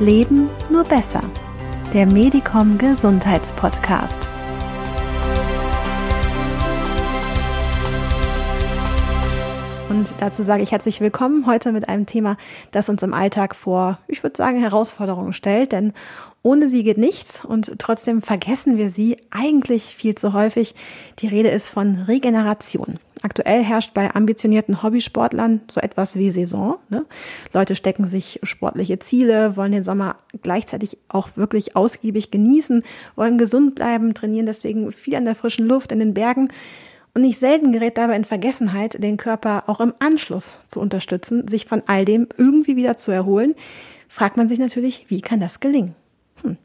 Leben nur besser. Der Medicom Gesundheitspodcast. Und dazu sage ich herzlich willkommen heute mit einem Thema, das uns im Alltag vor, ich würde sagen, Herausforderungen stellt. Denn ohne sie geht nichts und trotzdem vergessen wir sie eigentlich viel zu häufig. Die Rede ist von Regeneration. Aktuell herrscht bei ambitionierten Hobbysportlern so etwas wie Saison. Ne? Leute stecken sich sportliche Ziele, wollen den Sommer gleichzeitig auch wirklich ausgiebig genießen, wollen gesund bleiben, trainieren deswegen viel an der frischen Luft in den Bergen. Und nicht selten gerät dabei in Vergessenheit, den Körper auch im Anschluss zu unterstützen, sich von all dem irgendwie wieder zu erholen. Fragt man sich natürlich, wie kann das gelingen? Hm.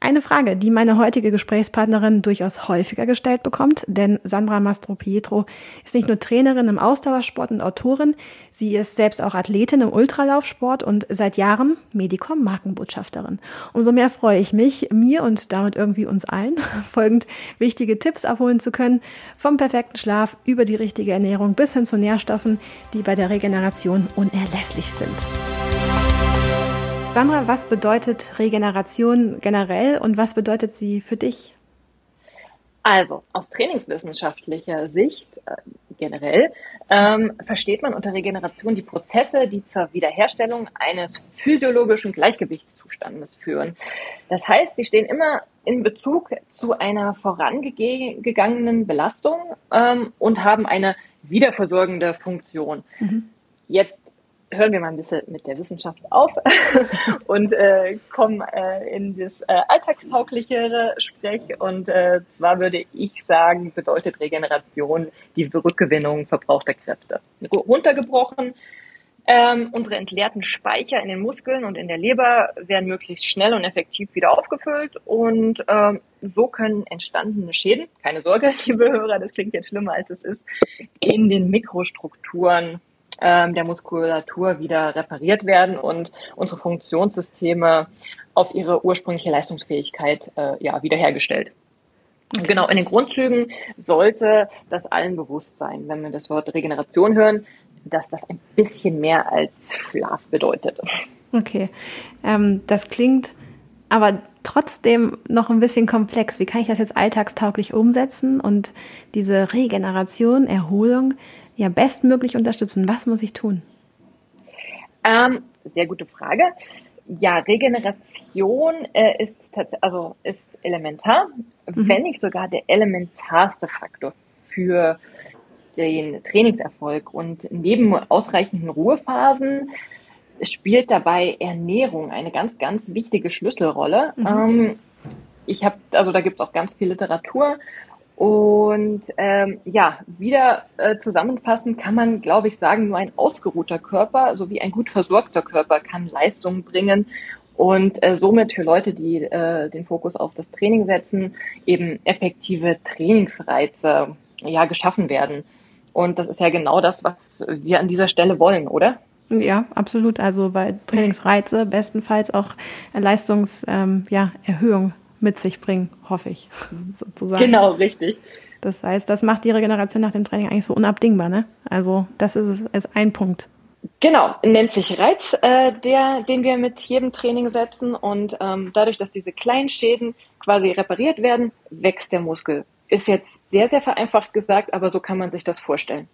Eine Frage, die meine heutige Gesprächspartnerin durchaus häufiger gestellt bekommt, denn Sandra Mastro-Pietro ist nicht nur Trainerin im Ausdauersport und Autorin, sie ist selbst auch Athletin im Ultralaufsport und seit Jahren Medicom Markenbotschafterin. Umso mehr freue ich mich, mir und damit irgendwie uns allen folgend wichtige Tipps abholen zu können, vom perfekten Schlaf über die richtige Ernährung bis hin zu Nährstoffen, die bei der Regeneration unerlässlich sind. Sandra, was bedeutet Regeneration generell und was bedeutet sie für dich? Also aus trainingswissenschaftlicher Sicht äh, generell ähm, versteht man unter Regeneration die Prozesse, die zur Wiederherstellung eines physiologischen Gleichgewichtszustandes führen. Das heißt, die stehen immer in Bezug zu einer vorangegangenen Belastung ähm, und haben eine wiederversorgende Funktion. Mhm. Jetzt hören wir mal ein bisschen mit der Wissenschaft auf und äh, kommen äh, in das äh, alltagstauglichere Sprech. Und äh, zwar würde ich sagen, bedeutet Regeneration die Rückgewinnung verbrauchter Kräfte. Runtergebrochen, ähm, unsere entleerten Speicher in den Muskeln und in der Leber werden möglichst schnell und effektiv wieder aufgefüllt und ähm, so können entstandene Schäden, keine Sorge, liebe Hörer, das klingt jetzt schlimmer als es ist, in den Mikrostrukturen ähm, der Muskulatur wieder repariert werden und unsere Funktionssysteme auf ihre ursprüngliche Leistungsfähigkeit äh, ja, wiederhergestellt. Okay. Genau, in den Grundzügen sollte das allen bewusst sein, wenn wir das Wort Regeneration hören, dass das ein bisschen mehr als Schlaf bedeutet. Okay, ähm, das klingt aber trotzdem noch ein bisschen komplex. Wie kann ich das jetzt alltagstauglich umsetzen und diese Regeneration, Erholung ja bestmöglich unterstützen? Was muss ich tun? Ähm, sehr gute Frage. Ja, Regeneration äh, ist also ist elementar, mhm. wenn nicht sogar der elementarste Faktor für den Trainingserfolg. Und neben ausreichenden Ruhephasen spielt dabei Ernährung eine ganz, ganz wichtige Schlüsselrolle. Mhm. Ähm, ich habe, also da gibt es auch ganz viel Literatur und ähm, ja, wieder äh, zusammenfassend kann man, glaube ich, sagen, nur ein ausgeruhter Körper sowie ein gut versorgter Körper kann Leistung bringen und äh, somit für Leute, die äh, den Fokus auf das Training setzen, eben effektive Trainingsreize ja geschaffen werden. Und das ist ja genau das, was wir an dieser Stelle wollen, oder? Ja, absolut. Also bei Trainingsreize bestenfalls auch Leistungserhöhung ähm, ja, mit sich bringen, hoffe ich, sozusagen. Genau, richtig. Das heißt, das macht die Regeneration nach dem Training eigentlich so unabdingbar, ne? Also das ist, ist ein Punkt. Genau, nennt sich Reiz, äh, der, den wir mit jedem Training setzen und ähm, dadurch, dass diese kleinen Schäden quasi repariert werden, wächst der Muskel. Ist jetzt sehr, sehr vereinfacht gesagt, aber so kann man sich das vorstellen.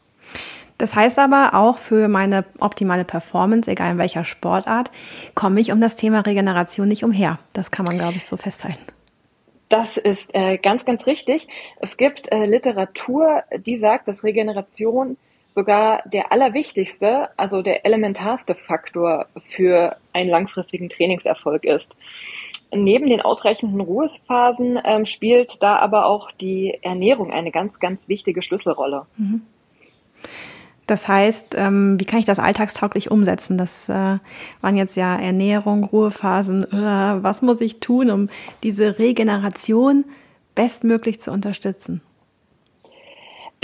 Das heißt aber auch für meine optimale Performance, egal in welcher Sportart, komme ich um das Thema Regeneration nicht umher. Das kann man, glaube ich, so festhalten. Das ist äh, ganz, ganz richtig. Es gibt äh, Literatur, die sagt, dass Regeneration sogar der allerwichtigste, also der elementarste Faktor für einen langfristigen Trainingserfolg ist. Neben den ausreichenden Ruhephasen ähm, spielt da aber auch die Ernährung eine ganz, ganz wichtige Schlüsselrolle. Mhm. Das heißt, ähm, wie kann ich das alltagstauglich umsetzen? Das äh, waren jetzt ja Ernährung, Ruhephasen. Äh, was muss ich tun, um diese Regeneration bestmöglich zu unterstützen?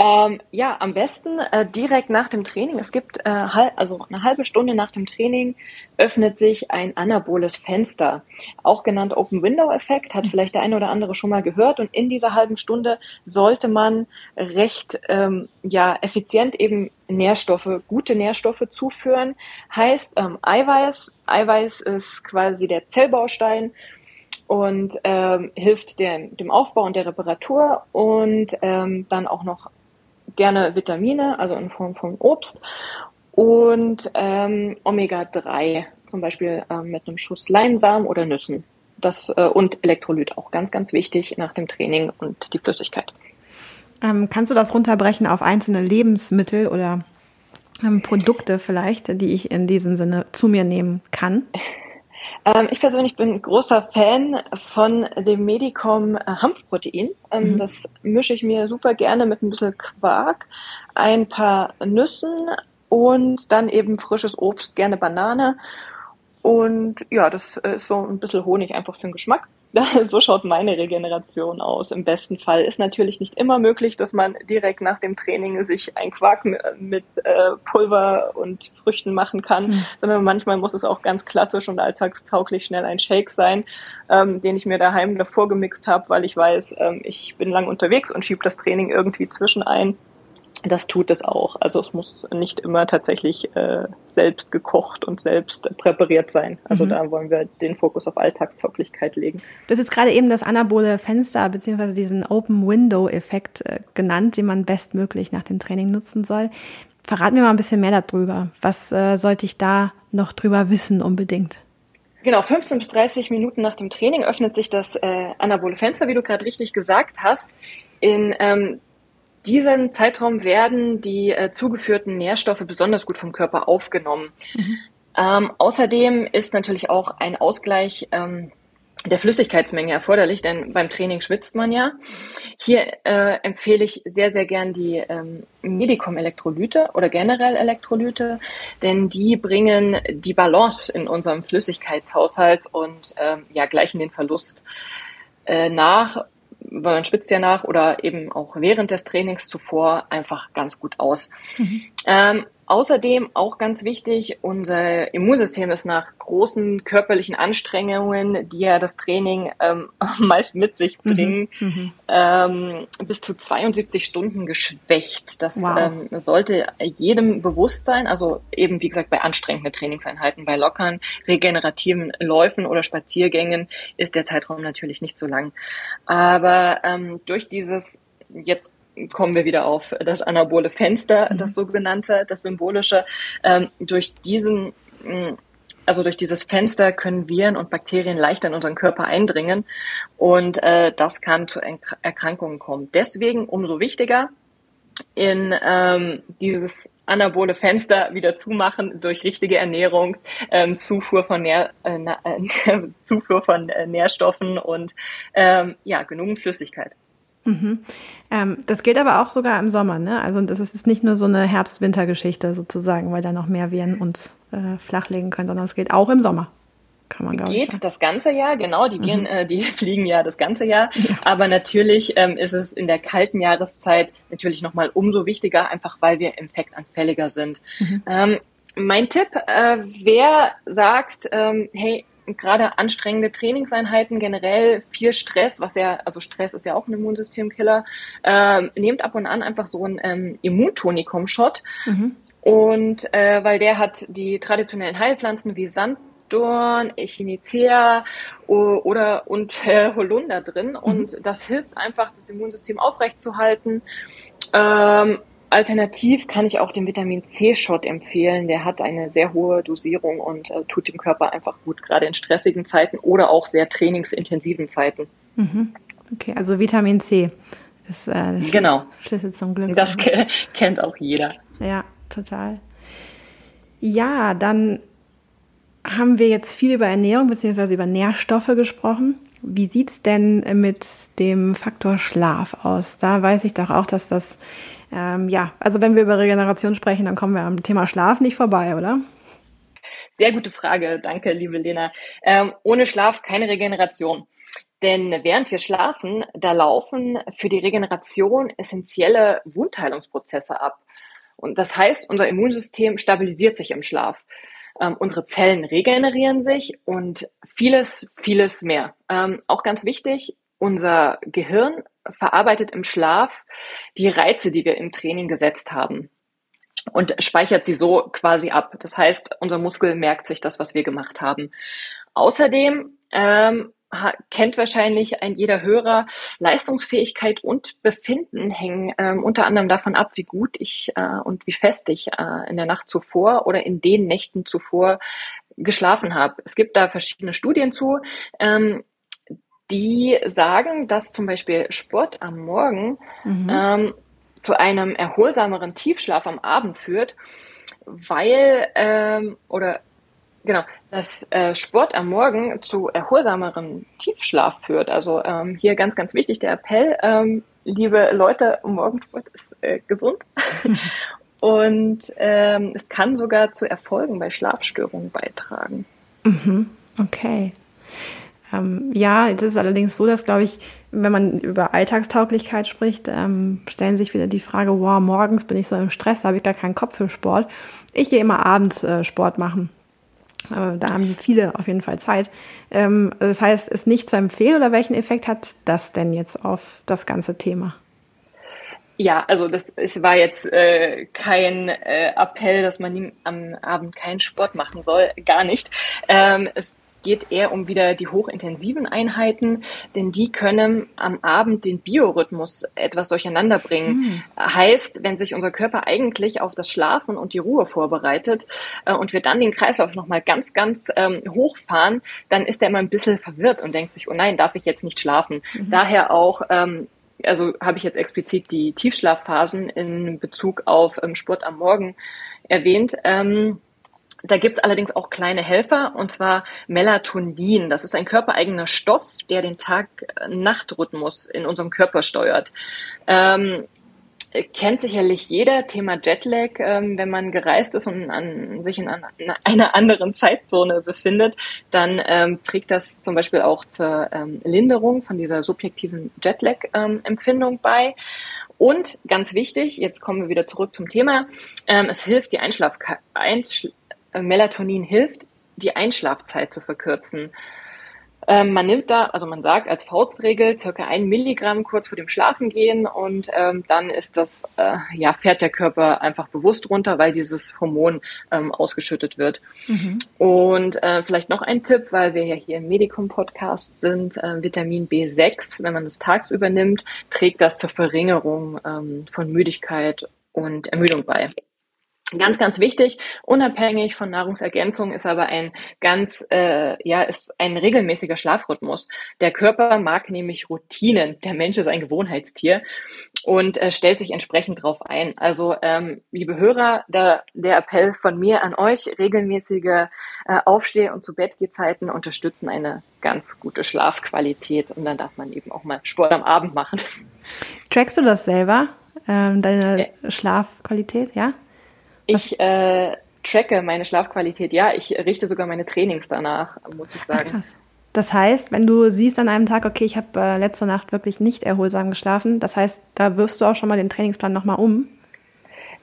Ähm, ja, am besten äh, direkt nach dem Training. Es gibt äh, halb, also eine halbe Stunde nach dem Training öffnet sich ein anaboles Fenster, auch genannt Open Window Effekt, hat vielleicht der eine oder andere schon mal gehört. Und in dieser halben Stunde sollte man recht ähm, ja effizient eben Nährstoffe, gute Nährstoffe zuführen. Heißt ähm, Eiweiß. Eiweiß ist quasi der Zellbaustein und ähm, hilft dem, dem Aufbau und der Reparatur und ähm, dann auch noch gerne Vitamine, also in Form von Obst und ähm, Omega-3, zum Beispiel ähm, mit einem Schuss Leinsamen oder Nüssen. Das, äh, und Elektrolyt auch ganz, ganz wichtig nach dem Training und die Flüssigkeit. Ähm, kannst du das runterbrechen auf einzelne Lebensmittel oder ähm, Produkte vielleicht, die ich in diesem Sinne zu mir nehmen kann? Ähm, ich persönlich bin großer Fan von dem Medicom äh, Hanfprotein. Ähm, mhm. Das mische ich mir super gerne mit ein bisschen Quark, ein paar Nüssen und dann eben frisches Obst, gerne Banane. Und ja, das ist so ein bisschen Honig einfach für den Geschmack. so schaut meine Regeneration aus. Im besten Fall ist natürlich nicht immer möglich, dass man direkt nach dem Training sich ein Quark mit äh, Pulver und Früchten machen kann, mhm. sondern manchmal muss es auch ganz klassisch und alltagstauglich schnell ein Shake sein, ähm, den ich mir daheim davor gemixt habe, weil ich weiß, ähm, ich bin lang unterwegs und schiebe das Training irgendwie zwischen ein das tut es auch. Also es muss nicht immer tatsächlich äh, selbst gekocht und selbst präpariert sein. Also mhm. da wollen wir den Fokus auf Alltagstauglichkeit legen. Du hast jetzt gerade eben das anabole Fenster bzw. diesen Open Window Effekt äh, genannt, den man bestmöglich nach dem Training nutzen soll. Verrat mir mal ein bisschen mehr darüber. Was äh, sollte ich da noch drüber wissen unbedingt? Genau, 15 bis 30 Minuten nach dem Training öffnet sich das äh, anabole Fenster, wie du gerade richtig gesagt hast. In ähm, diesen Zeitraum werden die äh, zugeführten Nährstoffe besonders gut vom Körper aufgenommen. Mhm. Ähm, außerdem ist natürlich auch ein Ausgleich ähm, der Flüssigkeitsmenge erforderlich, denn beim Training schwitzt man ja. Hier äh, empfehle ich sehr, sehr gern die ähm, Medicom-Elektrolyte oder generell Elektrolyte, denn die bringen die Balance in unserem Flüssigkeitshaushalt und ähm, ja, gleichen den Verlust äh, nach man schwitzt ja nach oder eben auch während des Trainings zuvor einfach ganz gut aus. Mhm. Ähm, Außerdem auch ganz wichtig, unser Immunsystem ist nach großen körperlichen Anstrengungen, die ja das Training ähm, meist mit sich mhm. bringen, mhm. ähm, bis zu 72 Stunden geschwächt. Das wow. ähm, sollte jedem bewusst sein. Also eben, wie gesagt, bei anstrengenden Trainingseinheiten, bei lockeren, regenerativen Läufen oder Spaziergängen ist der Zeitraum natürlich nicht so lang. Aber ähm, durch dieses jetzt kommen wir wieder auf das anabole Fenster, mhm. das sogenannte, das symbolische. Ähm, durch diesen, mm, also durch dieses Fenster können Viren und Bakterien leichter in unseren Körper eindringen und äh, das kann zu Erkrankungen kommen. Deswegen umso wichtiger, in ähm, dieses anabole Fenster wieder zumachen durch richtige Ernährung, ähm, Zufuhr von Nähr, äh, äh, Zufuhr von äh, Nährstoffen und ähm, ja genügend Flüssigkeit. Mhm. Ähm, das gilt aber auch sogar im Sommer, ne? Also das ist nicht nur so eine Herbst-Winter-Geschichte sozusagen, weil da noch mehr Viren uns äh, flachlegen können, sondern es gilt auch im Sommer. Kann man, Geht ich, das ganze Jahr, genau. Die Viren, mhm. äh, die fliegen ja das ganze Jahr. Ja. Aber natürlich ähm, ist es in der kalten Jahreszeit natürlich nochmal umso wichtiger, einfach weil wir infektanfälliger sind. Mhm. Ähm, mein Tipp, äh, wer sagt, ähm, hey, gerade anstrengende Trainingseinheiten, generell viel Stress, was ja, also Stress ist ja auch ein Immunsystemkiller, ähm, nehmt ab und an einfach so einen ähm, Immuntonikum-Shot. Mhm. Und äh, weil der hat die traditionellen Heilpflanzen wie Sanddorn, Echinacea oder und äh, Holunder drin. Mhm. Und das hilft einfach, das Immunsystem aufrechtzuerhalten. Ähm, Alternativ kann ich auch den Vitamin C-Shot empfehlen. Der hat eine sehr hohe Dosierung und äh, tut dem Körper einfach gut, gerade in stressigen Zeiten oder auch sehr trainingsintensiven Zeiten. Mhm. Okay, also Vitamin C ist äh, genau. Schlüssel zum Glück. Das kennt auch jeder. Ja, total. Ja, dann haben wir jetzt viel über Ernährung bzw. über Nährstoffe gesprochen. Wie sieht es denn mit dem Faktor Schlaf aus? Da weiß ich doch auch, dass das ähm, ja, also wenn wir über Regeneration sprechen, dann kommen wir am Thema Schlaf nicht vorbei, oder? Sehr gute Frage, danke, liebe Lena. Ähm, ohne Schlaf keine Regeneration. Denn während wir schlafen, da laufen für die Regeneration essentielle Wundheilungsprozesse ab. Und das heißt, unser Immunsystem stabilisiert sich im Schlaf. Ähm, unsere Zellen regenerieren sich und vieles, vieles mehr. Ähm, auch ganz wichtig, unser Gehirn verarbeitet im Schlaf die Reize, die wir im Training gesetzt haben und speichert sie so quasi ab. Das heißt, unser Muskel merkt sich das, was wir gemacht haben. Außerdem ähm, kennt wahrscheinlich ein jeder Hörer, Leistungsfähigkeit und Befinden hängen ähm, unter anderem davon ab, wie gut ich äh, und wie fest ich äh, in der Nacht zuvor oder in den Nächten zuvor geschlafen habe. Es gibt da verschiedene Studien zu, ähm, die sagen, dass zum Beispiel Sport am Morgen mhm. ähm, zu einem erholsameren Tiefschlaf am Abend führt, weil ähm, oder Genau, dass äh, Sport am Morgen zu erholsamerem Tiefschlaf führt. Also ähm, hier ganz, ganz wichtig der Appell, ähm, liebe Leute, Morgensport ist äh, gesund. Und ähm, es kann sogar zu Erfolgen bei Schlafstörungen beitragen. Mhm. Okay. Ähm, ja, es ist allerdings so, dass, glaube ich, wenn man über Alltagstauglichkeit spricht, ähm, stellen sich wieder die Frage, wow, morgens bin ich so im Stress, da habe ich gar keinen Kopf für Sport. Ich gehe immer abends äh, Sport machen. Da haben viele auf jeden Fall Zeit. Ähm, das heißt, ist nicht zu empfehlen oder welchen Effekt hat das denn jetzt auf das ganze Thema? Ja, also das es war jetzt äh, kein äh, Appell, dass man am Abend keinen Sport machen soll, gar nicht. Ähm, es geht eher um wieder die hochintensiven Einheiten, denn die können am Abend den Biorhythmus etwas durcheinander bringen. Mhm. Heißt, wenn sich unser Körper eigentlich auf das Schlafen und die Ruhe vorbereitet äh, und wir dann den Kreislauf nochmal ganz, ganz ähm, hochfahren, dann ist er immer ein bisschen verwirrt und denkt sich, oh nein, darf ich jetzt nicht schlafen. Mhm. Daher auch ähm, also habe ich jetzt explizit die Tiefschlafphasen in Bezug auf ähm, Sport am Morgen erwähnt. Ähm, da gibt's allerdings auch kleine Helfer, und zwar Melatonin. Das ist ein körpereigener Stoff, der den Tag-Nacht-Rhythmus in unserem Körper steuert. Ähm, kennt sicherlich jeder Thema Jetlag, ähm, wenn man gereist ist und an, sich in an, einer anderen Zeitzone befindet, dann ähm, trägt das zum Beispiel auch zur ähm, Linderung von dieser subjektiven Jetlag-Empfindung bei. Und ganz wichtig, jetzt kommen wir wieder zurück zum Thema, ähm, es hilft die Einschlaf Einschl Melatonin hilft, die Einschlafzeit zu verkürzen. Ähm, man nimmt da, also man sagt als Faustregel circa ein Milligramm kurz vor dem Schlafengehen und ähm, dann ist das, äh, ja, fährt der Körper einfach bewusst runter, weil dieses Hormon ähm, ausgeschüttet wird. Mhm. Und äh, vielleicht noch ein Tipp, weil wir ja hier im Medikum-Podcast sind, äh, Vitamin B6, wenn man das tagsüber nimmt, trägt das zur Verringerung ähm, von Müdigkeit und Ermüdung bei. Ganz, ganz wichtig, unabhängig von Nahrungsergänzung ist aber ein ganz, äh, ja, ist ein regelmäßiger Schlafrhythmus. Der Körper mag nämlich Routinen. Der Mensch ist ein Gewohnheitstier und äh, stellt sich entsprechend drauf ein. Also, ähm, liebe Hörer, da, der Appell von mir an euch, regelmäßige äh, Aufsteh- und zu Bettgehzeiten unterstützen eine ganz gute Schlafqualität und dann darf man eben auch mal Sport am Abend machen. Trackst du das selber, ähm, deine äh. Schlafqualität, ja? Ich äh, tracke meine Schlafqualität. Ja, ich richte sogar meine Trainings danach, muss ich sagen. Ach, das heißt, wenn du siehst an einem Tag, okay, ich habe äh, letzte Nacht wirklich nicht erholsam geschlafen, das heißt, da wirfst du auch schon mal den Trainingsplan nochmal um.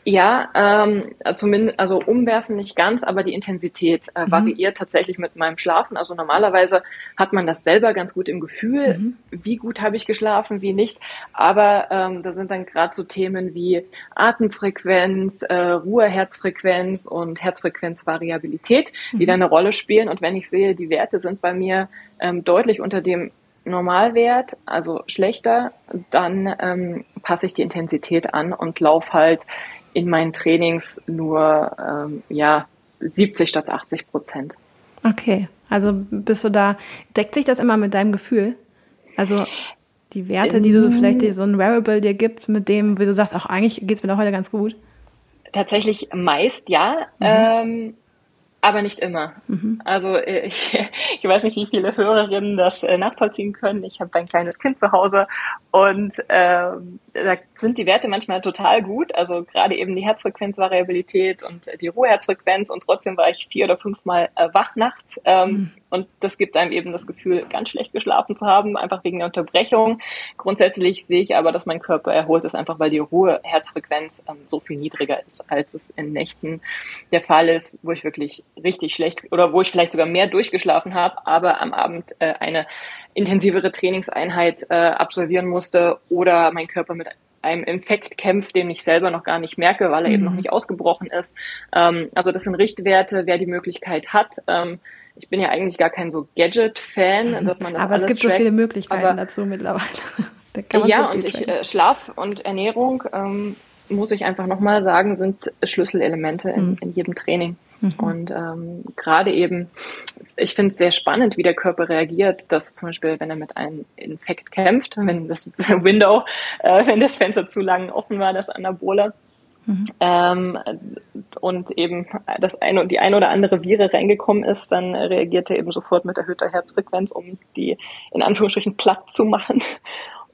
Ja, ähm, zumindest, also umwerfen nicht ganz, aber die Intensität äh, mhm. variiert tatsächlich mit meinem Schlafen. Also normalerweise hat man das selber ganz gut im Gefühl, mhm. wie gut habe ich geschlafen, wie nicht. Aber ähm, da sind dann gerade so Themen wie Atemfrequenz, äh, Ruhe, Herzfrequenz und Herzfrequenzvariabilität, mhm. die da eine Rolle spielen. Und wenn ich sehe, die Werte sind bei mir ähm, deutlich unter dem Normalwert, also schlechter, dann ähm, passe ich die Intensität an und laufe halt in meinen Trainings nur ähm, ja 70 statt 80 Prozent. Okay, also bist du da, deckt sich das immer mit deinem Gefühl? Also die Werte, die du vielleicht so ein Wearable dir gibt, mit dem, wie du sagst, auch eigentlich geht es mir doch heute ganz gut? Tatsächlich meist ja. Mhm. Ähm, aber nicht immer. Mhm. Also äh, ich, ich weiß nicht, wie viele Hörerinnen das äh, nachvollziehen können. Ich habe ein kleines Kind zu Hause und ähm, da sind die Werte manchmal total gut. Also gerade eben die Herzfrequenzvariabilität und die Ruheherzfrequenz und trotzdem war ich vier oder fünfmal äh, wach nachts. Ähm, mhm. Und das gibt einem eben das Gefühl, ganz schlecht geschlafen zu haben, einfach wegen der Unterbrechung. Grundsätzlich sehe ich aber, dass mein Körper erholt ist, einfach weil die Ruheherzfrequenz ähm, so viel niedriger ist, als es in Nächten der Fall ist, wo ich wirklich richtig schlecht oder wo ich vielleicht sogar mehr durchgeschlafen habe, aber am Abend äh, eine intensivere Trainingseinheit äh, absolvieren musste oder mein Körper mit einem Infekt kämpft, den ich selber noch gar nicht merke, weil er mhm. eben noch mhm. nicht ausgebrochen ist. Ähm, also das sind Richtwerte, wer die Möglichkeit hat. Ähm, ich bin ja eigentlich gar kein so Gadget-Fan, dass man das Aber es gibt trackt, so viele Möglichkeiten dazu mittlerweile. ja, so und ich, äh, Schlaf und Ernährung, ähm, muss ich einfach nochmal sagen, sind Schlüsselelemente in, mhm. in jedem Training. Mhm. Und ähm, gerade eben, ich finde es sehr spannend, wie der Körper reagiert, dass zum Beispiel, wenn er mit einem Infekt kämpft, wenn das Window, äh, wenn das Fenster zu lang offen war, das Anabole, mhm. ähm, und eben das eine die eine oder andere Viren reingekommen ist, dann reagiert er eben sofort mit erhöhter Herzfrequenz, um die in Anführungsstrichen platt zu machen.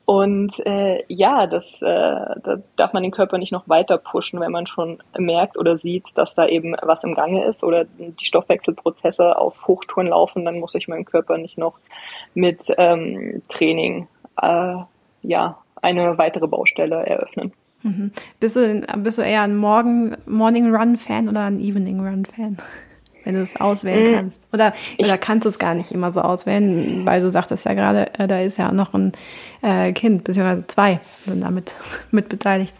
Und äh, ja, das äh, da darf man den Körper nicht noch weiter pushen, wenn man schon merkt oder sieht, dass da eben was im Gange ist oder die Stoffwechselprozesse auf Hochtouren laufen, dann muss ich meinem Körper nicht noch mit ähm, Training äh, ja eine weitere Baustelle eröffnen. Mhm. Bist, du, bist du eher ein Morgen, Morning Run Fan oder ein Evening Run Fan? wenn du es auswählen mhm. kannst. Oder, ich, oder kannst du es gar nicht immer so auswählen, weil du sagtest ja gerade, äh, da ist ja noch ein äh, Kind, beziehungsweise zwei sind damit mit beteiligt.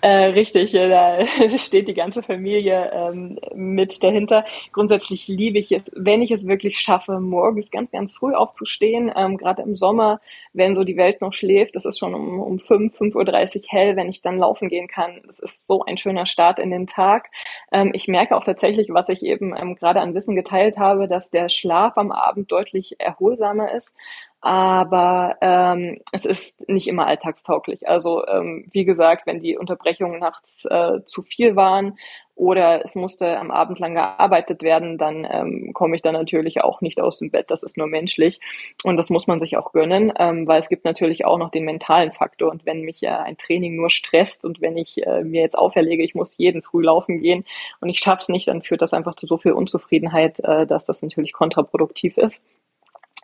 Äh, richtig, da steht die ganze Familie ähm, mit dahinter. Grundsätzlich liebe ich es, wenn ich es wirklich schaffe, morgens ganz, ganz früh aufzustehen. Ähm, Gerade im Sommer, wenn so die Welt noch schläft, das ist schon um, um 5, 5.30 Uhr hell, wenn ich dann laufen gehen kann. Das ist so ein schöner Start in den Tag. Ähm, ich merke auch tatsächlich, was ich eben ähm, gerade an Wissen geteilt habe, dass der Schlaf am Abend deutlich erholsamer ist aber ähm, es ist nicht immer alltagstauglich. Also ähm, wie gesagt, wenn die Unterbrechungen nachts äh, zu viel waren oder es musste am Abend lang gearbeitet werden, dann ähm, komme ich dann natürlich auch nicht aus dem Bett. Das ist nur menschlich und das muss man sich auch gönnen, ähm, weil es gibt natürlich auch noch den mentalen Faktor. Und wenn mich äh, ein Training nur stresst und wenn ich äh, mir jetzt auferlege, ich muss jeden früh laufen gehen und ich schaff's nicht, dann führt das einfach zu so viel Unzufriedenheit, äh, dass das natürlich kontraproduktiv ist.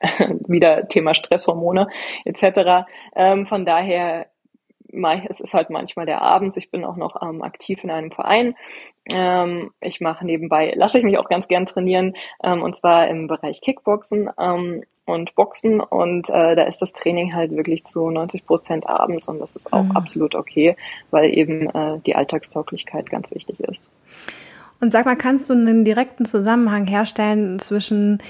wieder Thema Stresshormone etc. Ähm, von daher es ist halt manchmal der Abend. Ich bin auch noch ähm, aktiv in einem Verein. Ähm, ich mache nebenbei, lasse ich mich auch ganz gern trainieren, ähm, und zwar im Bereich Kickboxen ähm, und Boxen. Und äh, da ist das Training halt wirklich zu 90 Prozent abends und das ist auch mhm. absolut okay, weil eben äh, die Alltagstauglichkeit ganz wichtig ist. Und sag mal, kannst du einen direkten Zusammenhang herstellen zwischen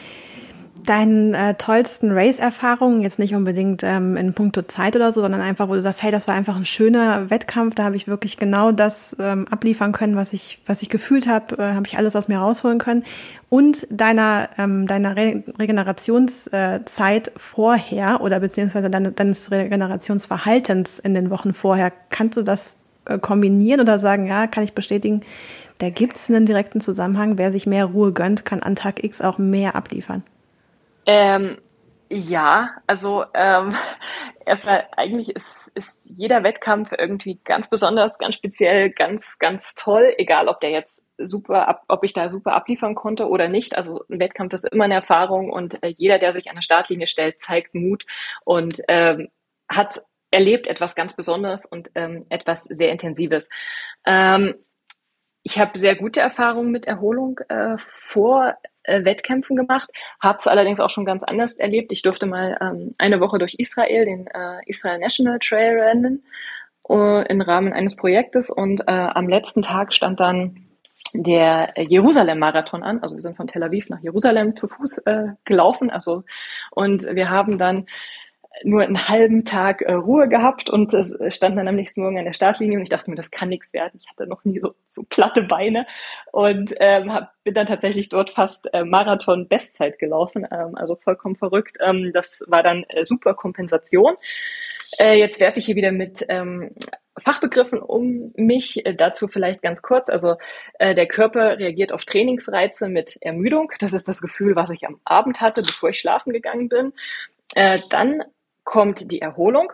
deinen äh, tollsten Race-Erfahrungen, jetzt nicht unbedingt ähm, in puncto Zeit oder so, sondern einfach, wo du sagst, hey, das war einfach ein schöner Wettkampf, da habe ich wirklich genau das ähm, abliefern können, was ich, was ich gefühlt habe, äh, habe ich alles aus mir rausholen können. Und deiner, ähm, deiner Re Regenerationszeit vorher oder beziehungsweise deine, deines Regenerationsverhaltens in den Wochen vorher, kannst du das äh, kombinieren oder sagen, ja, kann ich bestätigen, da gibt es einen direkten Zusammenhang. Wer sich mehr Ruhe gönnt, kann an Tag X auch mehr abliefern. Ähm, ja, also ähm, erstmal eigentlich ist, ist jeder Wettkampf irgendwie ganz besonders, ganz speziell, ganz, ganz toll, egal ob der jetzt super, ab, ob ich da super abliefern konnte oder nicht. Also ein Wettkampf ist immer eine Erfahrung und äh, jeder, der sich an der Startlinie stellt, zeigt Mut und ähm, hat erlebt etwas ganz Besonderes und ähm, etwas sehr Intensives. Ähm, ich habe sehr gute Erfahrungen mit Erholung äh, vor äh, Wettkämpfen gemacht, habe es allerdings auch schon ganz anders erlebt. Ich durfte mal ähm, eine Woche durch Israel, den äh, Israel National Trail rennen, äh, im Rahmen eines Projektes und äh, am letzten Tag stand dann der Jerusalem-Marathon an. Also wir sind von Tel Aviv nach Jerusalem zu Fuß äh, gelaufen. Also und wir haben dann nur einen halben Tag äh, Ruhe gehabt und es stand dann am nächsten Morgen an der Startlinie und ich dachte mir, das kann nichts werden. Ich hatte noch nie so, so platte Beine und ähm, hab, bin dann tatsächlich dort fast äh, Marathon-Bestzeit gelaufen, ähm, also vollkommen verrückt. Ähm, das war dann äh, super Kompensation. Äh, jetzt werfe ich hier wieder mit ähm, Fachbegriffen um mich. Äh, dazu vielleicht ganz kurz. Also äh, der Körper reagiert auf Trainingsreize mit Ermüdung. Das ist das Gefühl, was ich am Abend hatte, bevor ich schlafen gegangen bin. Äh, dann kommt die Erholung.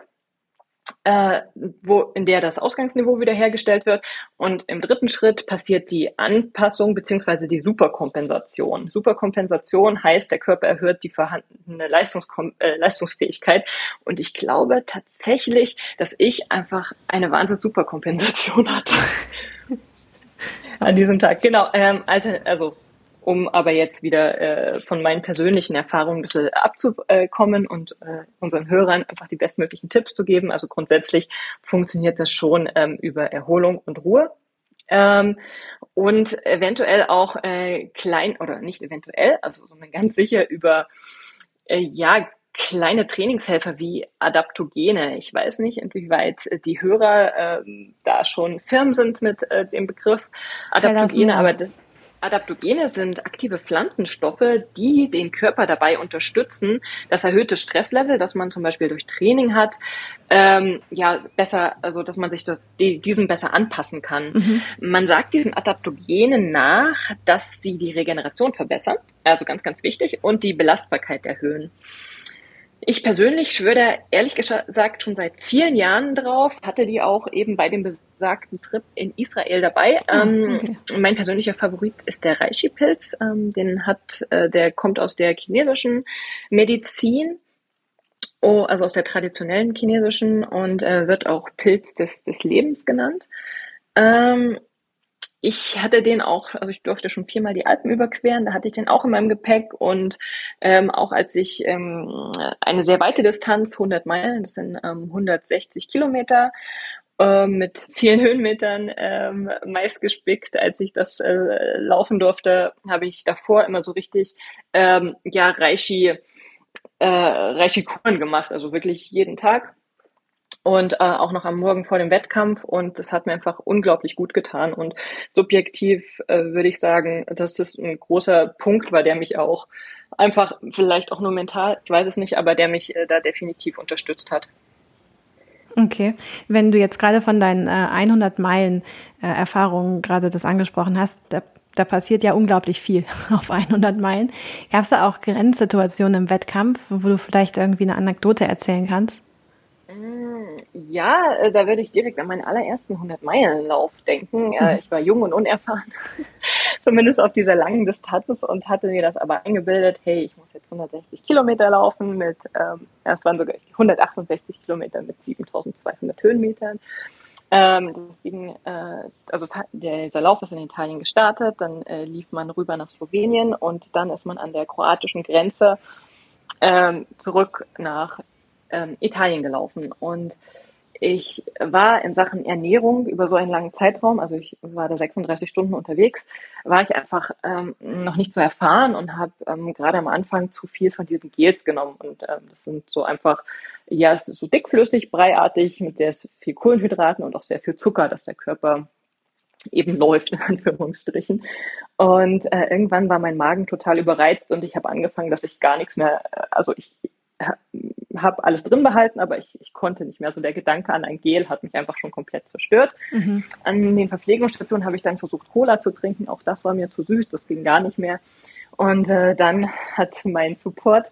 äh, wo, in der das Ausgangsniveau wiederhergestellt wird. Und im dritten Schritt passiert die Anpassung beziehungsweise die Superkompensation. Superkompensation heißt, der Körper erhöht die vorhandene Leistungskom äh, Leistungsfähigkeit. Und ich glaube tatsächlich, dass ich einfach eine Wahnsinn-Superkompensation hatte. An diesem Tag. Genau. Ähm, also um aber jetzt wieder äh, von meinen persönlichen Erfahrungen ein bisschen abzukommen und äh, unseren Hörern einfach die bestmöglichen Tipps zu geben. Also grundsätzlich funktioniert das schon ähm, über Erholung und Ruhe. Ähm, und eventuell auch äh, klein oder nicht eventuell, also sondern ganz sicher über äh, ja kleine Trainingshelfer wie Adaptogene. Ich weiß nicht, inwieweit die Hörer äh, da schon firm sind mit äh, dem Begriff Adaptogene, aber das Adaptogene sind aktive Pflanzenstoffe, die den Körper dabei unterstützen, das erhöhte Stresslevel, das man zum Beispiel durch Training hat, ähm, ja besser, also dass man sich das, die, diesem besser anpassen kann. Mhm. Man sagt diesen Adaptogenen nach, dass sie die Regeneration verbessern, also ganz, ganz wichtig, und die Belastbarkeit erhöhen. Ich persönlich schwöre ehrlich gesagt schon seit vielen Jahren drauf, hatte die auch eben bei dem besagten Trip in Israel dabei. Okay. ähm, mein persönlicher Favorit ist der Reishi-Pilz. Ähm, den hat, äh, der kommt aus der chinesischen Medizin. Oh, also aus der traditionellen chinesischen und äh, wird auch Pilz des, des Lebens genannt. Ähm, ich hatte den auch, also ich durfte schon viermal die Alpen überqueren, da hatte ich den auch in meinem Gepäck und ähm, auch als ich ähm, eine sehr weite Distanz, 100 Meilen, das sind ähm, 160 Kilometer, äh, mit vielen Höhenmetern ähm, meist gespickt, als ich das äh, laufen durfte, habe ich davor immer so richtig ähm, ja Reishi äh, Reishi Kuren gemacht, also wirklich jeden Tag und äh, auch noch am Morgen vor dem Wettkampf und das hat mir einfach unglaublich gut getan und subjektiv äh, würde ich sagen, dass es ein großer Punkt war, der mich auch einfach vielleicht auch nur mental, ich weiß es nicht, aber der mich äh, da definitiv unterstützt hat. Okay, wenn du jetzt gerade von deinen äh, 100 Meilen äh, Erfahrungen gerade das angesprochen hast, da, da passiert ja unglaublich viel auf 100 Meilen. Gab es da auch Grenzsituationen im Wettkampf, wo du vielleicht irgendwie eine Anekdote erzählen kannst? Ja, äh, da würde ich direkt an meinen allerersten 100-Meilen-Lauf denken. Äh, mhm. Ich war jung und unerfahren, zumindest auf dieser langen Distanz und hatte mir das aber eingebildet, hey, ich muss jetzt 160 Kilometer laufen mit, ähm, erst waren sogar 168 Kilometer mit 7200 Höhenmetern. Ähm, deswegen, äh, also der, dieser Lauf ist in Italien gestartet, dann äh, lief man rüber nach Slowenien und dann ist man an der kroatischen Grenze ähm, zurück nach ähm, Italien gelaufen. Und ich war in Sachen Ernährung über so einen langen Zeitraum, also ich war da 36 Stunden unterwegs, war ich einfach ähm, noch nicht so erfahren und habe ähm, gerade am Anfang zu viel von diesen Gels genommen. Und ähm, das sind so einfach, ja, es ist so dickflüssig, breiartig mit sehr viel Kohlenhydraten und auch sehr viel Zucker, dass der Körper eben läuft, in Anführungsstrichen. Und äh, irgendwann war mein Magen total überreizt und ich habe angefangen, dass ich gar nichts mehr, äh, also ich habe alles drin behalten, aber ich, ich konnte nicht mehr. Also der Gedanke an ein Gel hat mich einfach schon komplett zerstört. Mhm. An den Verpflegungsstationen habe ich dann versucht, Cola zu trinken. Auch das war mir zu süß, das ging gar nicht mehr. Und äh, dann hat mein Support,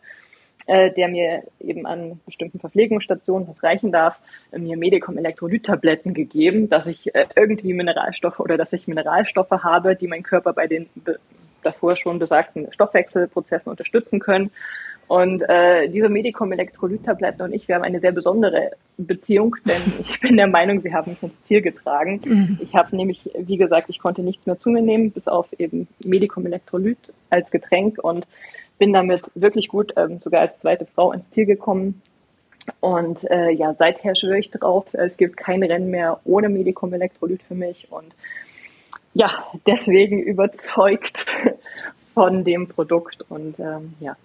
äh, der mir eben an bestimmten Verpflegungsstationen, was reichen darf, mir Medicom Elektrolyttabletten gegeben, dass ich äh, irgendwie Mineralstoffe oder dass ich Mineralstoffe habe, die mein Körper bei den davor schon besagten Stoffwechselprozessen unterstützen können. Und äh, diese Medikum Elektrolyttabletten und ich, wir haben eine sehr besondere Beziehung, denn ich bin der Meinung, sie haben mich ins Ziel getragen. Mhm. Ich habe nämlich, wie gesagt, ich konnte nichts mehr zu mir nehmen, bis auf eben Medikum Elektrolyt als Getränk und bin damit wirklich gut, ähm, sogar als zweite Frau ins Ziel gekommen. Und äh, ja, seither schwöre ich drauf, es gibt kein Rennen mehr ohne Medikum Elektrolyt für mich und ja, deswegen überzeugt von dem Produkt und ähm, ja,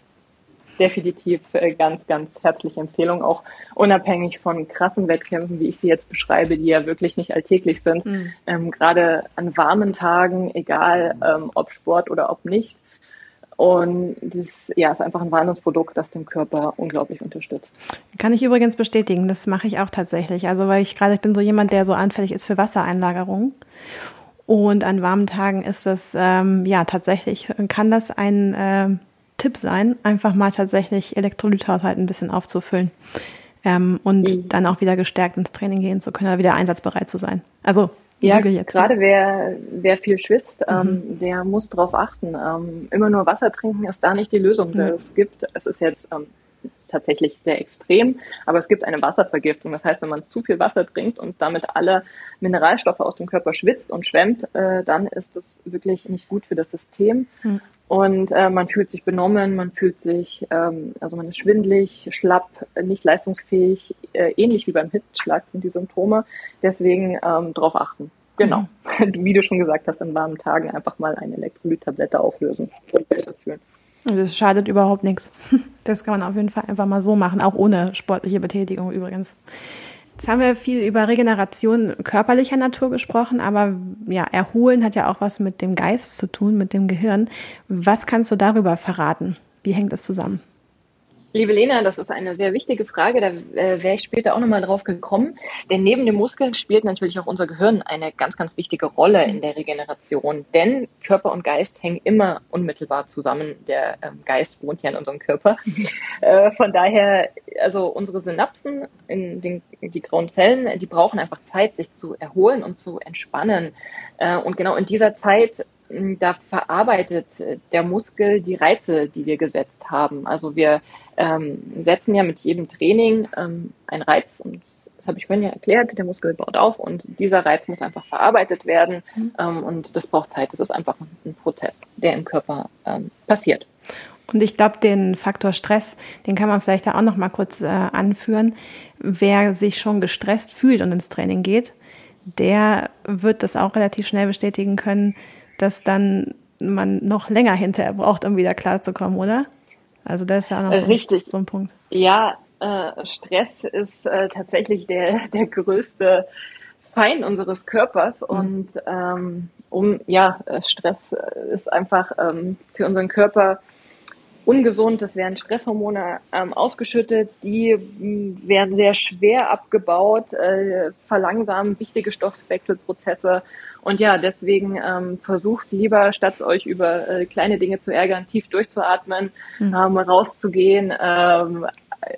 definitiv äh, ganz, ganz herzliche Empfehlung, auch unabhängig von krassen Wettkämpfen, wie ich sie jetzt beschreibe, die ja wirklich nicht alltäglich sind. Mhm. Ähm, Gerade an warmen Tagen, egal ähm, ob Sport oder ob nicht. Und das ja, ist einfach ein Wahnsinnsprodukt, das den Körper unglaublich unterstützt. Kann ich übrigens bestätigen, das mache ich auch tatsächlich. Also weil ich gerade, ich bin so jemand, der so anfällig ist für Wassereinlagerung. Und an warmen Tagen ist das, ähm, ja, tatsächlich, kann das ein äh, Tipp sein, einfach mal tatsächlich Elektrolythaushalt ein bisschen aufzufüllen. ähm, und mhm. dann auch wieder gestärkt ins Training gehen zu können wieder einsatzbereit zu sein. Also ja, jetzt, gerade wer, wer viel schwitzt, ähm, mhm. der muss darauf achten. Ähm, immer nur Wasser trinken ist da nicht die Lösung. Mhm. Es gibt, es ist jetzt ähm, tatsächlich sehr extrem, aber es gibt eine Wasservergiftung. Das heißt, wenn man zu viel Wasser trinkt und damit alle Mineralstoffe aus dem Körper schwitzt und schwemmt, äh, dann ist das wirklich nicht gut für das System. Mhm. Und äh, man fühlt sich benommen, man fühlt sich, ähm, also man ist schwindlig, schlapp, nicht leistungsfähig, äh, ähnlich wie beim Hitzschlag sind die Symptome. Deswegen ähm, darauf achten. Genau. Mhm. Wie du schon gesagt hast, in warmen Tagen einfach mal eine Elektrolyttablette auflösen und besser fühlen. Also es schadet überhaupt nichts. Das kann man auf jeden Fall einfach mal so machen, auch ohne sportliche Betätigung übrigens. Jetzt haben wir viel über Regeneration körperlicher Natur gesprochen, aber ja, Erholen hat ja auch was mit dem Geist zu tun, mit dem Gehirn. Was kannst du darüber verraten? Wie hängt das zusammen? Liebe Lena, das ist eine sehr wichtige Frage. Da äh, wäre ich später auch nochmal drauf gekommen. Denn neben den Muskeln spielt natürlich auch unser Gehirn eine ganz, ganz wichtige Rolle in der Regeneration. Denn Körper und Geist hängen immer unmittelbar zusammen. Der ähm, Geist wohnt ja in unserem Körper. äh, von daher, also unsere Synapsen in den, die grauen Zellen, die brauchen einfach Zeit, sich zu erholen und zu entspannen. Äh, und genau in dieser Zeit da verarbeitet der Muskel die Reize, die wir gesetzt haben. Also wir ähm, setzen ja mit jedem Training ähm, einen Reiz und das habe ich vorhin ja erklärt, der Muskel baut auf und dieser Reiz muss einfach verarbeitet werden mhm. ähm, und das braucht Zeit. Das ist einfach ein, ein Prozess, der im Körper ähm, passiert. Und ich glaube, den Faktor Stress, den kann man vielleicht da auch noch mal kurz äh, anführen. Wer sich schon gestresst fühlt und ins Training geht, der wird das auch relativ schnell bestätigen können, dass dann man noch länger hinterher braucht, um wieder klarzukommen, oder? Also das ist ja auch noch so, Richtig. so ein Punkt. Ja, äh, Stress ist äh, tatsächlich der, der größte Feind unseres Körpers mhm. und ähm, um ja äh, Stress ist einfach ähm, für unseren Körper ungesund. Es werden Stresshormone ähm, ausgeschüttet, die m, werden sehr schwer abgebaut, äh, verlangsamen wichtige Stoffwechselprozesse und ja, deswegen ähm, versucht lieber, statt euch über äh, kleine Dinge zu ärgern, tief durchzuatmen, mhm. ähm, rauszugehen. Ähm,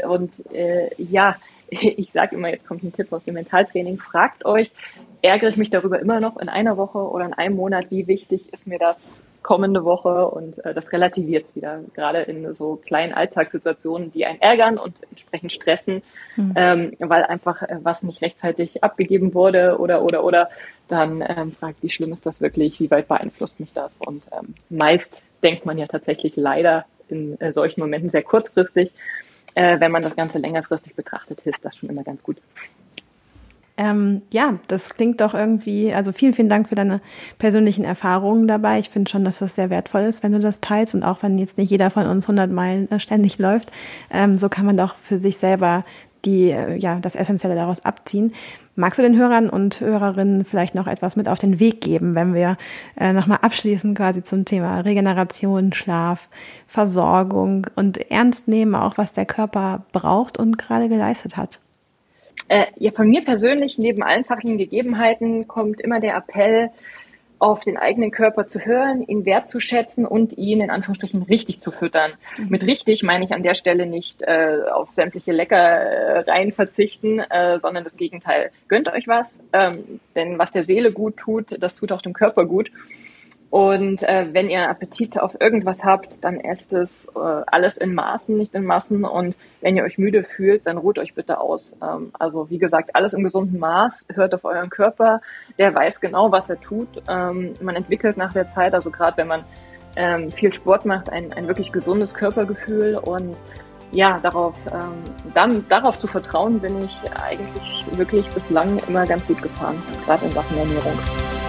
und äh, ja, ich sage immer, jetzt kommt ein Tipp aus dem Mentaltraining, fragt euch, ärgere ich mich darüber immer noch in einer Woche oder in einem Monat, wie wichtig ist mir das kommende Woche und äh, das relativiert wieder, gerade in so kleinen Alltagssituationen, die einen ärgern und entsprechend stressen, mhm. ähm, weil einfach äh, was nicht rechtzeitig abgegeben wurde oder oder oder, dann ähm, fragt, wie schlimm ist das wirklich, wie weit beeinflusst mich das und ähm, meist denkt man ja tatsächlich leider in äh, solchen Momenten sehr kurzfristig. Äh, wenn man das Ganze längerfristig betrachtet, hilft das schon immer ganz gut. Ähm, ja, das klingt doch irgendwie, also vielen, vielen Dank für deine persönlichen Erfahrungen dabei. Ich finde schon, dass das sehr wertvoll ist, wenn du das teilst und auch wenn jetzt nicht jeder von uns 100 Meilen äh, ständig läuft, ähm, so kann man doch für sich selber die, äh, ja, das Essentielle daraus abziehen. Magst du den Hörern und Hörerinnen vielleicht noch etwas mit auf den Weg geben, wenn wir äh, nochmal abschließen quasi zum Thema Regeneration, Schlaf, Versorgung und ernst nehmen auch, was der Körper braucht und gerade geleistet hat? Äh, ja, von mir persönlich, neben allen fachlichen Gegebenheiten, kommt immer der Appell, auf den eigenen Körper zu hören, ihn wertzuschätzen und ihn in Anführungsstrichen richtig zu füttern. Mhm. Mit richtig meine ich an der Stelle nicht äh, auf sämtliche Leckereien verzichten, äh, sondern das Gegenteil. Gönnt euch was, ähm, denn was der Seele gut tut, das tut auch dem Körper gut. Und äh, wenn ihr Appetit auf irgendwas habt, dann esst es äh, alles in Maßen, nicht in Massen. Und wenn ihr euch müde fühlt, dann ruht euch bitte aus. Ähm, also wie gesagt, alles im gesunden Maß. Hört auf euren Körper. Der weiß genau, was er tut. Ähm, man entwickelt nach der Zeit, also gerade wenn man ähm, viel Sport macht, ein, ein wirklich gesundes Körpergefühl. Und ja, darauf, ähm, dann, darauf zu vertrauen, bin ich eigentlich wirklich bislang immer ganz gut gefahren, gerade in Sachen Ernährung.